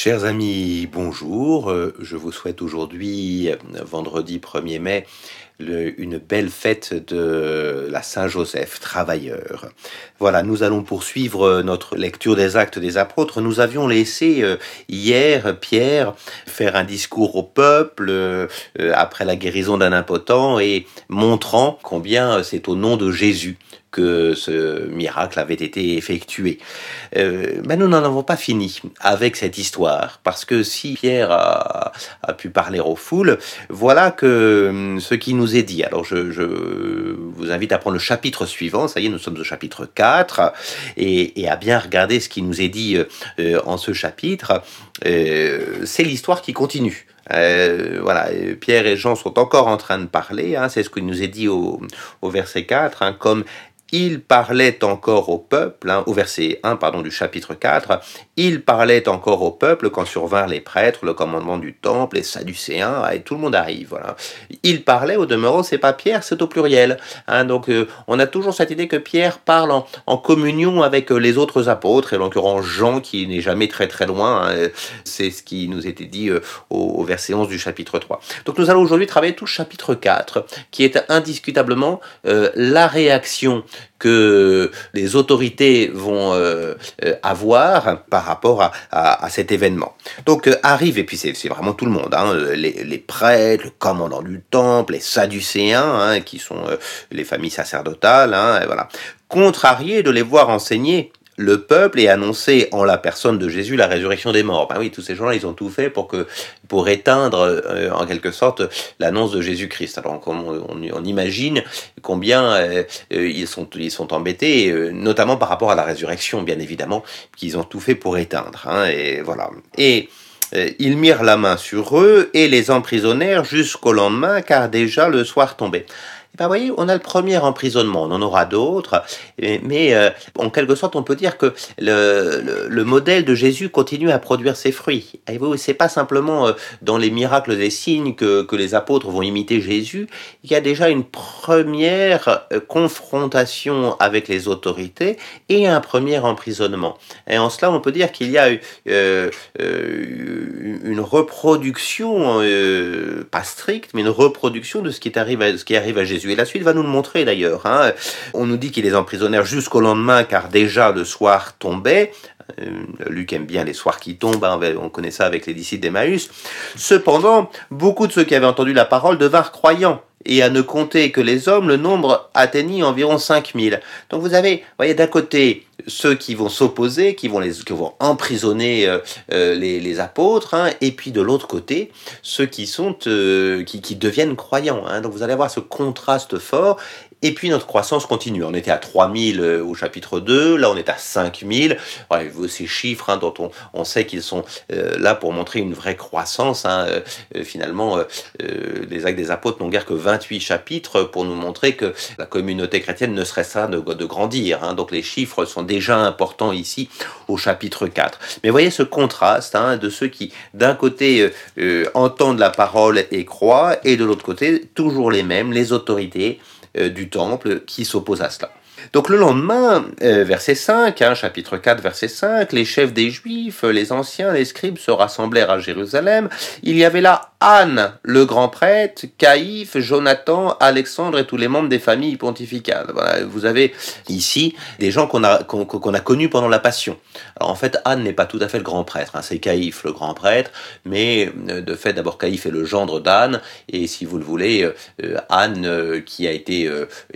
Chers amis, bonjour. Euh, je vous souhaite aujourd'hui, vendredi 1er mai, une belle fête de la Saint-Joseph, travailleur. Voilà, nous allons poursuivre notre lecture des actes des apôtres. Nous avions laissé euh, hier Pierre faire un discours au peuple euh, après la guérison d'un impotent et montrant combien c'est au nom de Jésus que ce miracle avait été effectué. Euh, mais nous n'en avons pas fini avec cette histoire, parce que si Pierre a, pu parler aux foules, voilà que hum, ce qui nous est dit. Alors je, vous invite à prendre le chapitre suivant, ça y est, nous sommes au chapitre 4, et, à bien regarder ce qui nous est dit euh, en ce chapitre. Euh, c'est l'histoire qui continue. voilà, Pierre et Jean sont encore en train de parler, hein, c'est ce qu'il nous est dit au, verset 4, hein, comme il parlait encore au peuple, hein, au verset 1 pardon, du chapitre 4, il parlait encore au peuple quand survinrent les prêtres, le commandement du temple, les sadducéens, et tout le monde arrive. Voilà. Il parlait au demeurant, c'est pas Pierre, c'est au pluriel. Hein, donc euh, on a toujours cette idée que Pierre parle en, communion avec euh, les autres apôtres, et l'occurrence Jean qui n'est jamais très très loin, hein, c'est ce qui nous était dit euh, au, verset 11 du chapitre 3. Donc nous allons aujourd'hui travailler tout chapitre 4, qui est indiscutablement la réaction que les autorités vont euh, euh, avoir par rapport à, à, cet événement. Donc euh, arrive, et puis c'est vraiment tout le monde, hein, les, les, prêtres, le commandant du temple, les sadducéens, hein, qui sont les familles sacerdotales, hein, et voilà. Contrariés de les voir enseigner le peuple et annoncer en la personne de Jésus la résurrection des morts. Ben oui, tous ces gens-là, ils ont tout fait pour que pour éteindre euh, en quelque sorte l'annonce de Jésus-Christ. Alors on, on, imagine combien euh, euh, ils sont ils sont embêtés, notamment par rapport à la résurrection, bien évidemment, qu'ils ont tout fait pour éteindre. Hein, et voilà. Et ils mirent la main sur eux et les emprisonnèrent jusqu'au lendemain, car déjà le soir tombait. Ben, vous voyez, on a le premier emprisonnement, on en aura d'autres, mais euh, en quelque sorte, on peut dire que le, le, modèle de Jésus continue à produire ses fruits. Et vous, c'est pas simplement euh, dans les miracles et signes que, que, les apôtres vont imiter Jésus, il y a déjà une première euh, confrontation avec les autorités et un premier emprisonnement. Et en cela, on peut dire qu'il y a euh, une reproduction, pas stricte, mais une reproduction de ce qui, arrive à, ce qui arrive à Jésus. Et la suite va nous le montrer d'ailleurs. Hein. On nous dit qu'il les emprisonnèrent jusqu'au lendemain car déjà le soir tombait. Euh, Luc aime bien les soirs qui tombent, hein. on connaît ça avec les disciples d'Emmaüs. Cependant, beaucoup de ceux qui avaient entendu la parole devinrent croyants et à ne compter que les hommes, le nombre atteignit environ 5000. Donc vous avez, voyez, d'un côté, ceux qui vont s'opposer, qui vont les, qui vont emprisonner euh, euh, les, apôtres, hein, et puis de l'autre côté, ceux qui sont, qui, qui, deviennent croyants. Hein. Donc vous allez avoir ce contraste fort, et puis notre croissance continue. On était à 3000 euh, au chapitre 2, là on est à 5000. Voilà, ces chiffres hein, dont on, on sait qu'ils sont euh, là pour montrer une vraie croissance. Hein, euh, finalement, les actes des apôtres n'ont guère que 28 chapitres pour nous montrer que la communauté chrétienne ne serait ça de, de grandir. Hein. Donc les chiffres sont déjà importants ici au chapitre 4. Mais voyez ce contraste hein, de ceux qui d'un côté entendent la parole et croient, et de l'autre côté toujours les mêmes, les autorités euh, du temple qui s'oppose à cela. Donc le lendemain, euh, verset 5, hein, chapitre 4, verset 5, les chefs des Juifs, les anciens, les scribes se rassemblèrent à Jérusalem. Il y avait là Anne, le grand prêtre, Caïphe, Jonathan, Alexandre et tous les membres des familles pontificales. Voilà, vous avez ici des gens qu'on a, qu'on a connus pendant la Passion. Alors en fait, Anne n'est pas tout à fait le grand prêtre, hein, c'est Caïphe le grand prêtre, mais euh, de fait d'abord Caïphe est le gendre d'Anne, et si vous le voulez, euh, Anne, euh, qui a été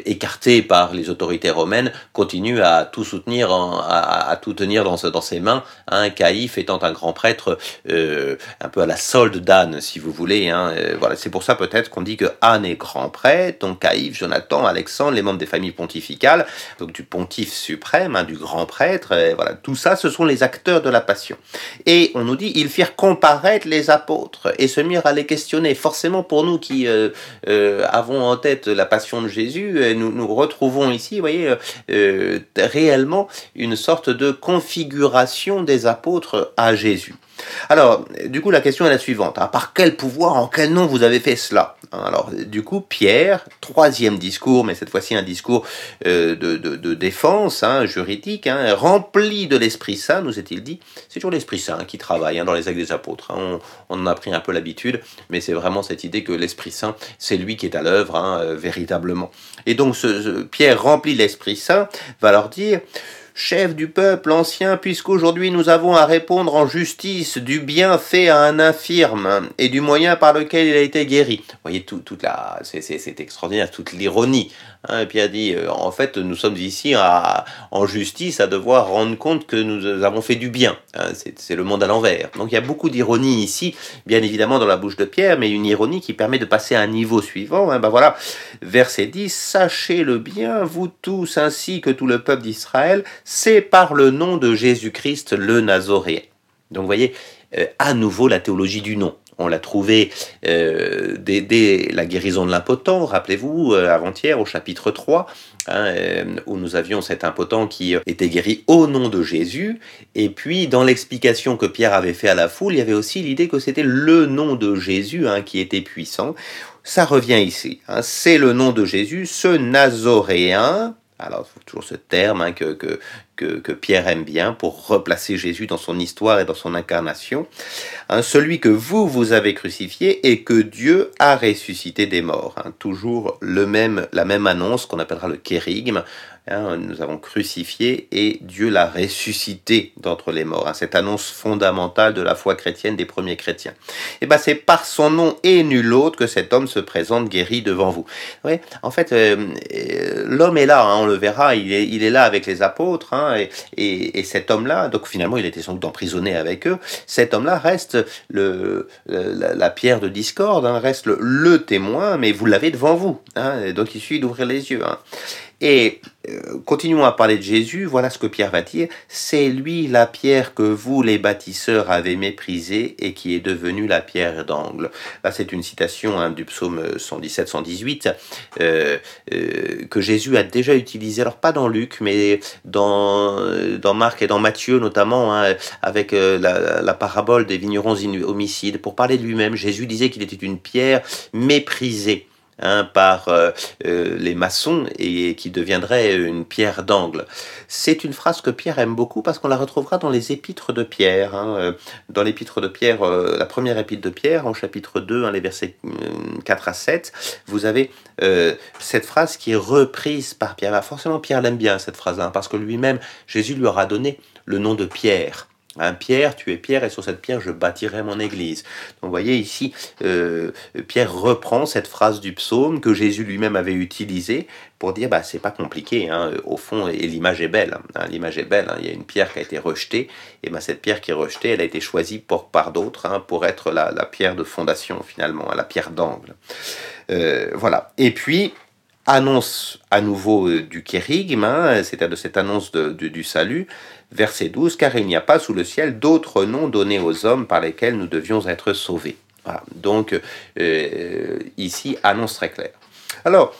écartée par les autorités romaines, continue à tout soutenir, à, tout tenir dans, ses mains, hein, Caïphe étant un grand prêtre un peu à la solde d'Anne, si vous voulez. Hein. Euh, voilà, c'est pour ça peut-être qu'on dit que Anne est grand prêtre, donc Caïphe, Jonathan, Alexandre, les membres des familles pontificales, donc du pontife suprême, hein, du grand prêtre. voilà, tout ça, ce sont les acteurs de la passion. Et on nous dit, ils firent comparaître les apôtres et se mirent à les questionner. Forcément, pour nous qui euh, euh, avons en tête la passion de Jésus, nous nous retrouvons ici, vous voyez, réellement une sorte de configuration des apôtres à Jésus. Alors, du coup, la question est la suivante. Hein. Par quel pouvoir, en quel nom vous avez fait cela hein, Alors, du coup, Pierre, troisième discours, mais cette fois-ci un discours euh, de, de, défense hein, juridique, rempli de l'Esprit Saint, nous est-il dit. C'est toujours l'Esprit Saint qui travaille dans les actes des apôtres. On, en a pris un peu l'habitude, mais c'est vraiment cette idée que l'Esprit Saint, c'est lui qui est à l'œuvre, euh, véritablement. Et donc, Pierre remplit l'Esprit Saint va leur dire chef du peuple ancien, puisqu'aujourd'hui nous avons à répondre en justice du bien fait à un infirme et du moyen par lequel il a été guéri. Vous voyez, tout, toute la, c'est extraordinaire, toute l'ironie. Hein. et puis a dit, euh, en fait, nous sommes ici à, en justice à devoir rendre compte que nous avons fait du bien. Hein. c'est le monde à l'envers. Donc il y a beaucoup d'ironie ici, bien évidemment dans la bouche de Pierre, mais une ironie qui permet de passer à un niveau suivant. Hein. ben voilà, verset 10, sachez le bien, vous tous, ainsi que tout le peuple d'Israël, c'est par le nom de Jésus-Christ le Nazoréen. Donc vous voyez, euh, à nouveau la théologie du nom. On l'a trouvé euh, dès, la guérison de l'impotent, rappelez-vous, euh, avant-hier au chapitre 3, hein, où nous avions cet impotent qui était guéri au nom de Jésus. Et puis dans l'explication que Pierre avait fait à la foule, il y avait aussi l'idée que c'était le nom de Jésus hein, qui était puissant. Ça revient ici. Hein. C'est le nom de Jésus, ce Nazoréen, alors, toujours ce terme hein, que, que, que, Pierre aime bien pour replacer Jésus dans son histoire et dans son incarnation. Hein, celui que vous, vous avez crucifié et que Dieu a ressuscité des morts. Hein, toujours le même, la même annonce qu'on appellera le kérigme. Hein, nous avons crucifié et Dieu l'a ressuscité d'entre les morts. cette annonce fondamentale de la foi chrétienne des premiers chrétiens. Et eh ben c'est par son nom et nul autre que cet homme se présente guéri devant vous. Ouais, en fait, euh, euh, l'homme est là, on le verra, il est, là avec les apôtres. Et, cet homme-là, donc finalement il était sans doute emprisonné avec eux, cet homme-là reste la, pierre de discorde, hein, reste le, témoin, mais vous l'avez devant vous. Hein, donc il suffit d'ouvrir les yeux. Hein. Et continuons à parler de Jésus, voilà ce que Pierre va dire. C'est lui la pierre que vous, les bâtisseurs, avez méprisée et qui est devenue la pierre d'angle. Là, c'est une citation hein, du psaume 117-118 euh, euh, que Jésus a déjà utilisé, alors pas dans Luc, mais dans, dans Marc et dans Matthieu notamment, hein, avec la, la, parabole des vignerons homicides. Pour parler de lui-même, Jésus disait qu'il était une pierre méprisée. Hein, par euh, euh, les maçons et qui deviendrait une pierre d'angle. C'est une phrase que Pierre aime beaucoup parce qu'on la retrouvera dans les épîtres de Pierre. Hein, euh, dans l'épître de Pierre, la première épître de Pierre, en chapitre 2, hein, les versets 4 à 7, vous avez cette phrase qui est reprise par Pierre. Bah, forcément, Pierre l'aime bien cette phrase, parce que lui-même, Jésus lui aura donné le nom de Pierre. Un Pierre, tu es Pierre, et sur cette pierre, je bâtirai mon église. Donc, vous voyez ici, euh, Pierre reprend cette phrase du psaume que Jésus lui-même avait utilisée pour dire, bah, c'est pas compliqué, hein. au fond, et l'image est belle. Hein. l'image est belle. Hein. il y a une pierre qui a été rejetée, et bah, cette pierre qui est rejetée, elle a été choisie pour, par d'autres pour être la, pierre de fondation, finalement, la pierre d'angle. Euh, voilà. Et puis, annonce à nouveau euh, du kérigme, c'est-à-dire de cette annonce du salut, verset 12, car il n'y a pas sous le ciel d'autres noms donnés aux hommes par lesquels nous devions être sauvés. Donc euh, ici, annonce très claire. Alors,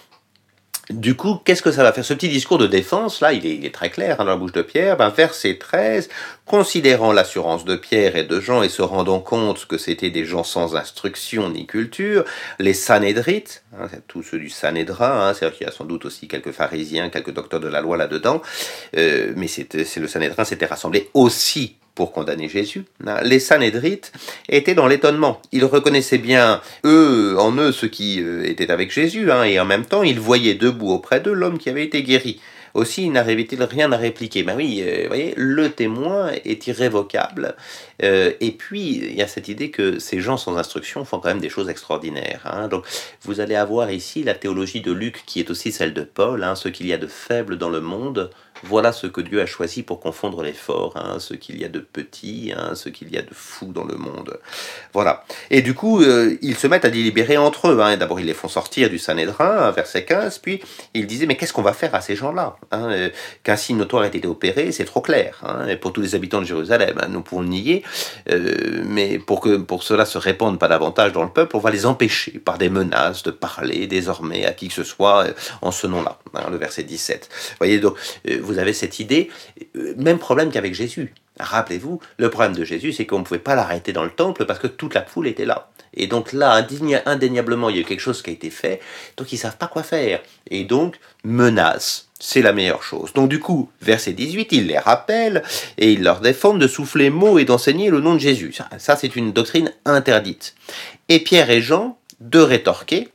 du coup, qu'est-ce que ça va faire? Ce petit discours de défense, là, il est, très clair hein, dans la bouche de Pierre. Ben, verset 13, considérant l'assurance de Pierre et de Jean et se rendant compte que c'était des gens sans instruction ni culture, les Sanédrites, hein, tous ceux du Sanédrin, hein, c'est-à-dire qu'il y a sans doute aussi quelques pharisiens, quelques docteurs de la loi là-dedans, euh, mais c'est le Sanédrin s'était rassemblé aussi pour condamner Jésus, hein. les Sanhédrites étaient dans l'étonnement. Ils reconnaissaient bien eux, en eux, ceux qui euh, étaient avec Jésus, hein, et en même temps, ils voyaient debout auprès d'eux l'homme qui avait été guéri. Aussi, n'arrivait-il rien à répliquer Ben oui, euh, vous voyez, le témoin est irrévocable. Euh, et puis, il y a cette idée que ces gens sans instruction font quand même des choses extraordinaires. Hein. Donc, vous allez avoir ici la théologie de Luc, qui est aussi celle de Paul, ce qu'il y a de faible dans le monde voilà ce que Dieu a choisi pour confondre les forts, hein, ce qu'il y a de petit, hein, ce qu'il y a de fou dans le monde. Voilà. Et du coup, euh, ils se mettent à délibérer entre eux. Hein. D'abord, ils les font sortir du Sanhédrin, verset 15, puis ils disaient, mais qu'est-ce qu'on va faire à ces gens-là euh, Qu'un signe notoire ait été opéré, c'est trop clair. Et pour tous les habitants de Jérusalem, nous pouvons le nier, euh, mais pour que pour cela se répande pas davantage dans le peuple, on va les empêcher par des menaces de parler désormais à qui que ce soit en ce nom-là. le verset 17. Vous voyez, donc, vous avez cette idée, euh, même problème qu'avec Jésus. Rappelez-vous, le problème de Jésus, c'est qu'on ne pouvait pas l'arrêter dans le temple parce que toute la foule était là. Et donc là, indéniablement, il y a quelque chose qui a été fait, donc ils ne savent pas quoi faire. Et donc, menace, c'est la meilleure chose. Donc du coup, verset 18, il les rappelle et il leur défend de souffler mots et d'enseigner le nom de Jésus. Ça, ça c'est une doctrine interdite. Et Pierre et Jean, de rétorquer,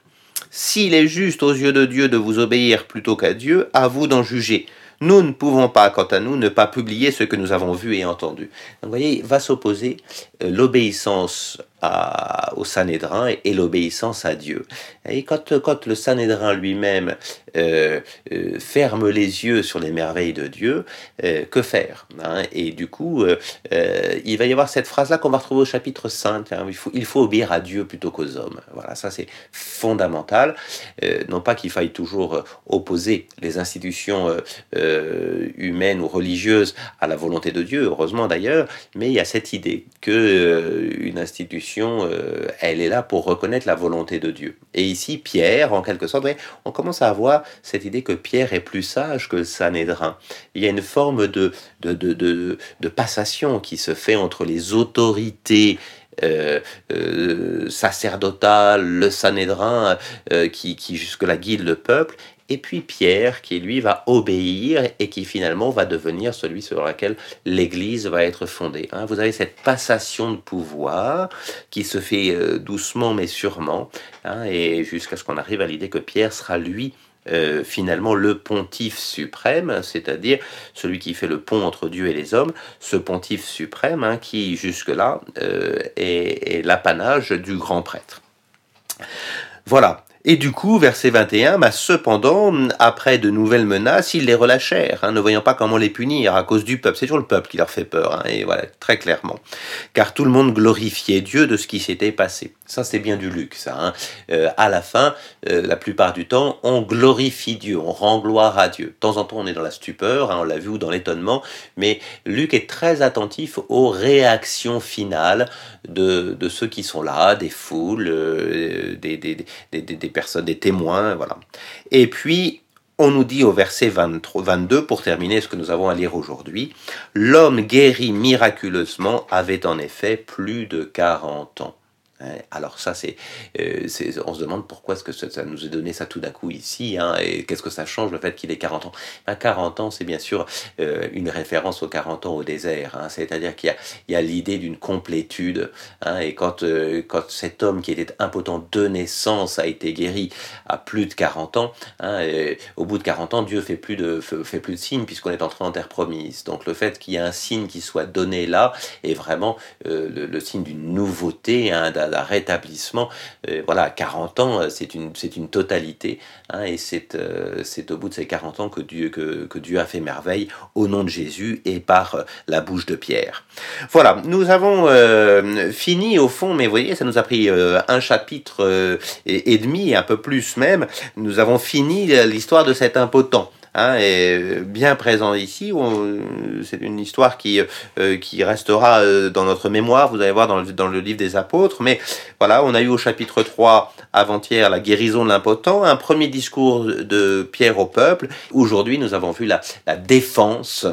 s'il est juste aux yeux de Dieu de vous obéir plutôt qu'à Dieu, à vous d'en juger. Nous ne pouvons pas, quant à nous, ne pas publier ce que nous avons vu et entendu. Donc, vous voyez, va s'opposer euh, au Sanhédrin et, l'obéissance à Dieu. Et quand, quand le Sanhédrin lui-même euh, euh, ferme les yeux sur les merveilles de Dieu, euh, que faire hein? Et du coup, il va y avoir cette phrase-là qu'on va retrouver au chapitre 5, hein, il, faut, il faut obéir à Dieu plutôt qu'aux hommes. Voilà, ça c'est fondamental. non pas qu'il faille toujours opposer les institutions humaines ou religieuses à la volonté de Dieu, heureusement d'ailleurs, mais il y a cette idée que une institution euh, elle est là pour reconnaître la volonté de Dieu. Et ici, Pierre, en quelque sorte, on commence à avoir cette idée que Pierre est plus sage que le Sanhédrin. Il y a une forme de, de, de, passation qui se fait entre les autorités euh, euh, sacerdotales, le Sanhédrin qui, qui jusque-là guide le peuple, et puis Pierre qui lui va obéir et qui finalement va devenir celui sur lequel l'Église va être fondée. Hein. Vous avez cette passation de pouvoir qui se fait euh, doucement mais sûrement, hein, et jusqu'à ce qu'on arrive à l'idée que Pierre sera lui euh, finalement le pontife suprême, c'est-à-dire celui qui fait le pont entre Dieu et les hommes, ce pontife suprême hein, qui jusque-là euh, est l'apanage du grand prêtre. Voilà, et du coup, verset 21, bah, cependant, après de nouvelles menaces, ils les relâchèrent, hein, ne voyant pas comment les punir à cause du peuple. C'est toujours le peuple qui leur fait peur, hein, et voilà, très clairement. Car tout le monde glorifiait Dieu de ce qui s'était passé. Ça, c'est bien du luxe. Hein. Euh, à la fin, euh, la plupart du temps, on glorifie Dieu, on rend gloire à Dieu. De temps en temps, on est dans la stupeur, hein, on l'a vu, ou dans l'étonnement, mais Luc est très attentif aux réactions finales de, de ceux qui sont là, des foules, euh, des, des, des, des personnes, des témoins, voilà. Et puis, on nous dit au verset 23, 22, pour terminer ce que nous avons à lire aujourd'hui, l'homme guéri miraculeusement avait en effet plus de 40 ans. Hein, alors ça, euh, c'est, on se demande pourquoi est-ce que ça, nous a donné ça tout d'un coup ici, hein, et qu'est-ce que ça change le fait qu'il ait 40 ans? Ben, 40 ans, c'est bien sûr euh, une référence aux 40 ans au désert, hein, c'est-à-dire qu'il y a, l'idée d'une complétude, et quand, euh, quand cet homme qui était impotent de naissance a été guéri à plus de 40 ans, au bout de 40 ans, Dieu fait plus de, fait plus de signes puisqu'on est entré en terre promise. Donc le fait qu'il y ait un signe qui soit donné là est vraiment le, signe d'une nouveauté, d'un d'un rétablissement. Euh, voilà, 40 ans, euh, c'est une, une totalité. Hein, et c'est, euh, au bout de ces 40 ans que Dieu, que, que, Dieu a fait merveille au nom de Jésus et par la bouche de Pierre. Voilà, nous avons fini au fond, mais vous voyez, ça nous a pris un chapitre et, demi, un peu plus même. Nous avons fini l'histoire de cet impotent. Hein, est bien présent ici. C'est une histoire qui, euh, qui restera euh, dans notre mémoire, vous allez voir dans le, dans le livre des apôtres. Mais voilà, on a eu au chapitre 3 avant-hier la guérison de l'impotent, un premier discours de Pierre au peuple. Aujourd'hui, nous avons vu la, la défense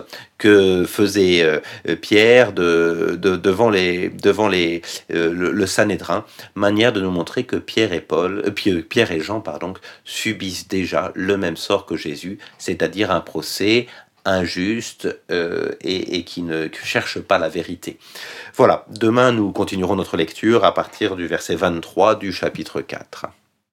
que faisait euh, Pierre de, devant, les, devant les, euh, le, Sanhédrin, manière de nous montrer que Pierre et Paul, euh, Pierre et Jean pardon, subissent déjà le même sort que Jésus, c'est-à-dire un procès injuste et, et, qui ne cherche pas la vérité. Voilà, demain nous continuerons notre lecture à partir du verset 23 du chapitre 4.